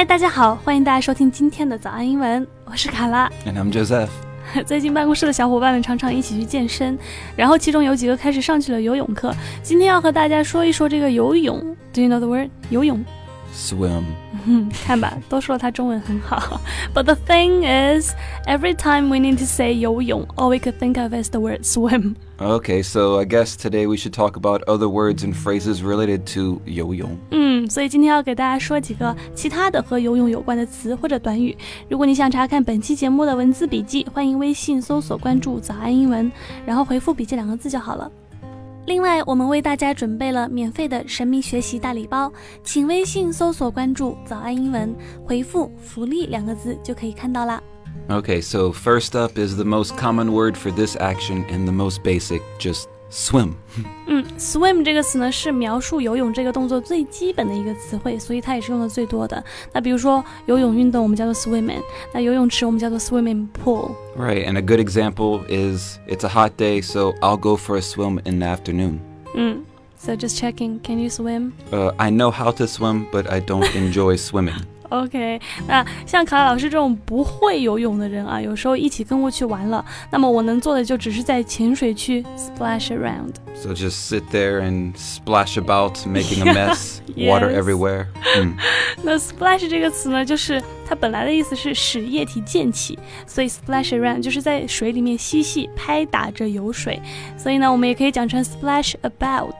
嗨，大家好，欢迎大家收听今天的早安英文，我是卡拉。And I'm Joseph. 最近办公室的小伙伴们常常一起去健身，然后其中有几个开始上起了游泳课。今天要和大家说一说这个游泳。Do you know the word 游泳？Swim. 嗯，看吧，都说了他中文很好。But the thing is, every time we need to say 游泳, all we could think of is the word swim. Okay, so I guess today we should talk about other words and phrases related to yo-yo. 嗯，所以今天要给大家说几个其他的和游泳有关的词或者短语。如果你想查看本期节目的文字笔记，欢迎微信搜索关注“早安英文”，然后回复“笔记”两个字就好了。 另外，我们为大家准备了免费的神秘学习大礼包，请微信搜索关注“早安英文”，回复“福利”两个字就可以看到啦。Okay, so first up is the most common word for this action and the most basic, just swim. 嗯，swim 这个词呢是描述游泳这个动作最基本的一个词汇，所以它也是用的最多的。那比如说游泳运动，我们叫做 swimming；那游泳池我们叫做 swimming pool。 Right, and a good example is it's a hot day, so I'll go for a swim in the afternoon. 嗯，so just checking, can you swim? Uh, I know how to swim, but I don't enjoy swimming. OK，那像卡拉老师这种不会游泳的人啊，有时候一起跟过去玩了，那么我能做的就只是在浅水区 splash around。So just sit there and splash about, making a mess, water everywhere. Mm. 那 splash 这个词呢，就是它本来的意思是使液体溅起，所以 splash around 就是在水里面嬉戏、拍打着游水。所以呢，我们也可以讲成 splash about。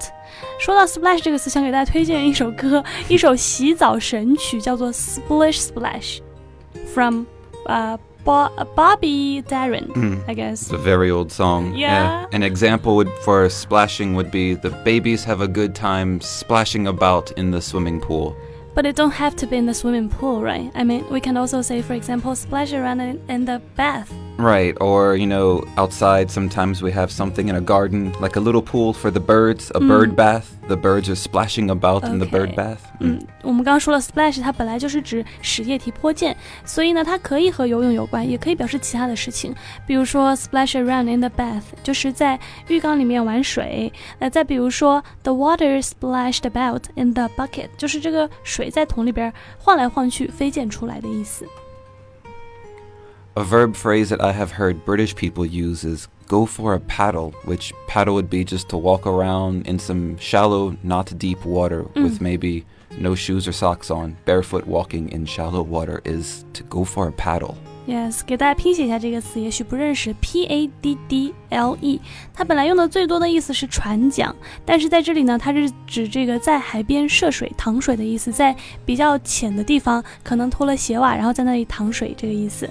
说到 splash 这个词，想给大家推荐一首歌，一首洗澡神曲，叫做 Splish Splash，from 呃、Bo Bobby Darin。 Mm. I guess. It's a very old song. Yeah. An example would, for splashing would be the babies have a good time splashing about in the swimming pool. But it don't have to be in the swimming pool, right? I mean, we can also say, for example, splash around in, in the bath. Right, or you know, outside sometimes we have something in a garden, like a little pool for the birds, a bird bath. The birds are splashing about in the bird Okay. bath. 嗯，我们刚刚说了 splash，它本来就是指使液体泼溅，所以呢，它可以和游泳有关，也可以表示其他的事情。比如说 splash around in the bath，就是在浴缸里面玩水。那再比如说 the water splashed about in the bucket，就是这个水在桶里边晃来晃去，飞溅出来的意思。 A verb phrase that I have heard British people use is go for a paddle, which paddle would be just to walk around in some shallow, not deep water with maybe no shoes or socks on. Barefoot walking in shallow water is to go for a paddle. Yes，给大家拼写一下这个词，也许不认识，P A D D L E，它本来用的最多的意思是船桨，但是在这里呢，它是指这个在海边涉水、淌水的意思，在比较浅的地方可能脱了鞋袜，然后在那里淌水这个意思。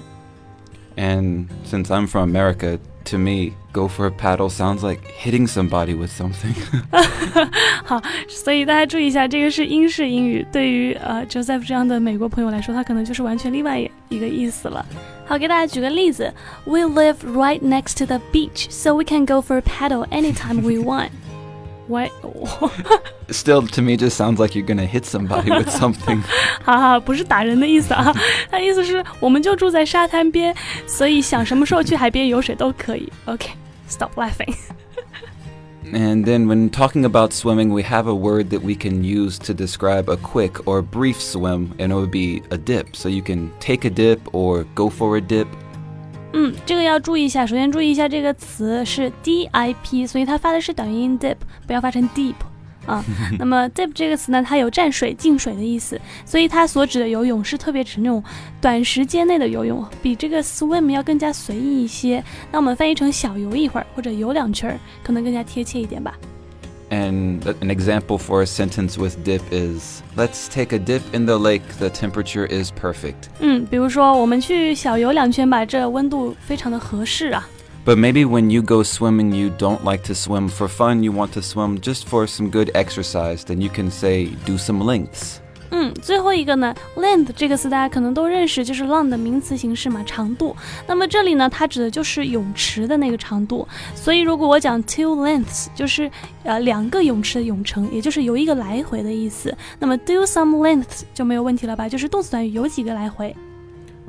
And since I'm from America, to me, go for a paddle sounds like hitting somebody with something. 好，所以大家注意一下，这个是英式英语，对于呃 Joseph 这样的美国朋友来说，他可能就是完全另外一个意思了。好，给大家举个例子，We live right next to the beach, so we can go for a paddle anytime we want. What？ Still, to me, just sounds like you're gonna hit somebody with something. 哈哈，不是打人的意思啊，他意思是我们就住在沙滩边，所以想什么时候去海边游水都可以。OK，stop、laughing。 And then, when talking about swimming, we have a word that we can use to describe a quick or brief swim, and it would be a dip. So you can take a dip or go for a dip. 嗯，这个要注意一下。首先注意一下这个词是 D I P，所以它发的是短元音 dip，不要发成 deep 啊。那么 dip 这个词呢，它有蘸水、进水的意思，所以它所指的游泳是特别指那种短时间内的游泳，比这个 swim 要更加随意一些。那我们翻译成小游一会儿或者游两圈儿，可能更加贴切一点吧。And th- an example for a sentence with dip is Let's take a dip in the lake. The temperature is perfect. 嗯，比如说我们去小游两圈吧，这温度非常的合适啊。 But maybe when you go swimming, you don't like to swim for fun. You want to swim just for some good exercise. Then you can say, do some lengths. 嗯，最后一个呢，length 这个词大家可能都认识，就是 long 的名词形式嘛，长度。那么这里呢，它指的就是泳池的那个长度。所以如果我讲 two lengths，就是呃两个泳池的泳程，也就是游一个来回的意思。那么 do some lengths 就没有问题了吧？就是动词短语有几个来回。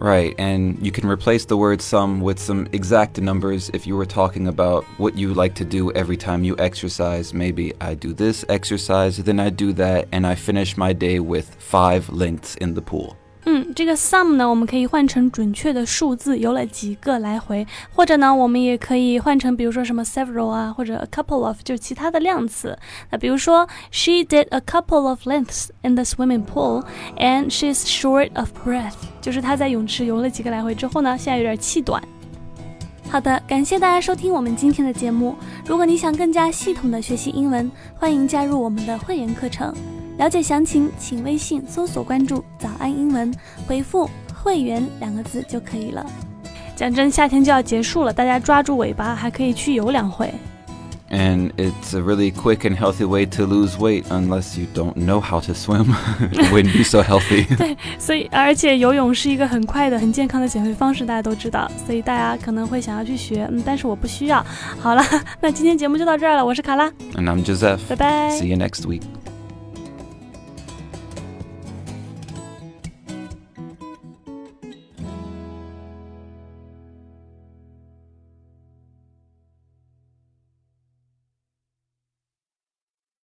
Right, and you can replace the word some with some exact numbers if you were talking about what you like to do every time you exercise. Maybe I do this exercise, then I do that, and I finish my day with five lengths in the pool. 嗯，这个 some 呢，我们可以换成准确的数字，游了几个来回，或者呢，我们也可以换成，比如说什么 several 啊，或者 a couple of，就其他的量词。那比如说，She did a couple of lengths in the swimming pool, and she's short of breath，就是她在泳池游了几个来回之后呢，现在有点气短。好的，感谢大家收听我们今天的节目。如果你想更加系统的学习英文，欢迎加入我们的会员课程。了解详情，请微信搜索关注“早安英文”，回复“会员”两个字就可以了。讲真，夏天就要结束了，大家抓住尾巴，还可以去游两回。And it's a really quick and healthy way to lose weight, unless you don't know how to swim. it wouldn't be so healthy. 对，所以而且游泳是一个很快的、很健康的减肥方式，大家都知道，所以大家可能会想要去学，嗯，但是我不需要。好了，那今天节目就到这儿了，我是卡拉，And I'm Joseph. 拜拜。See you next week.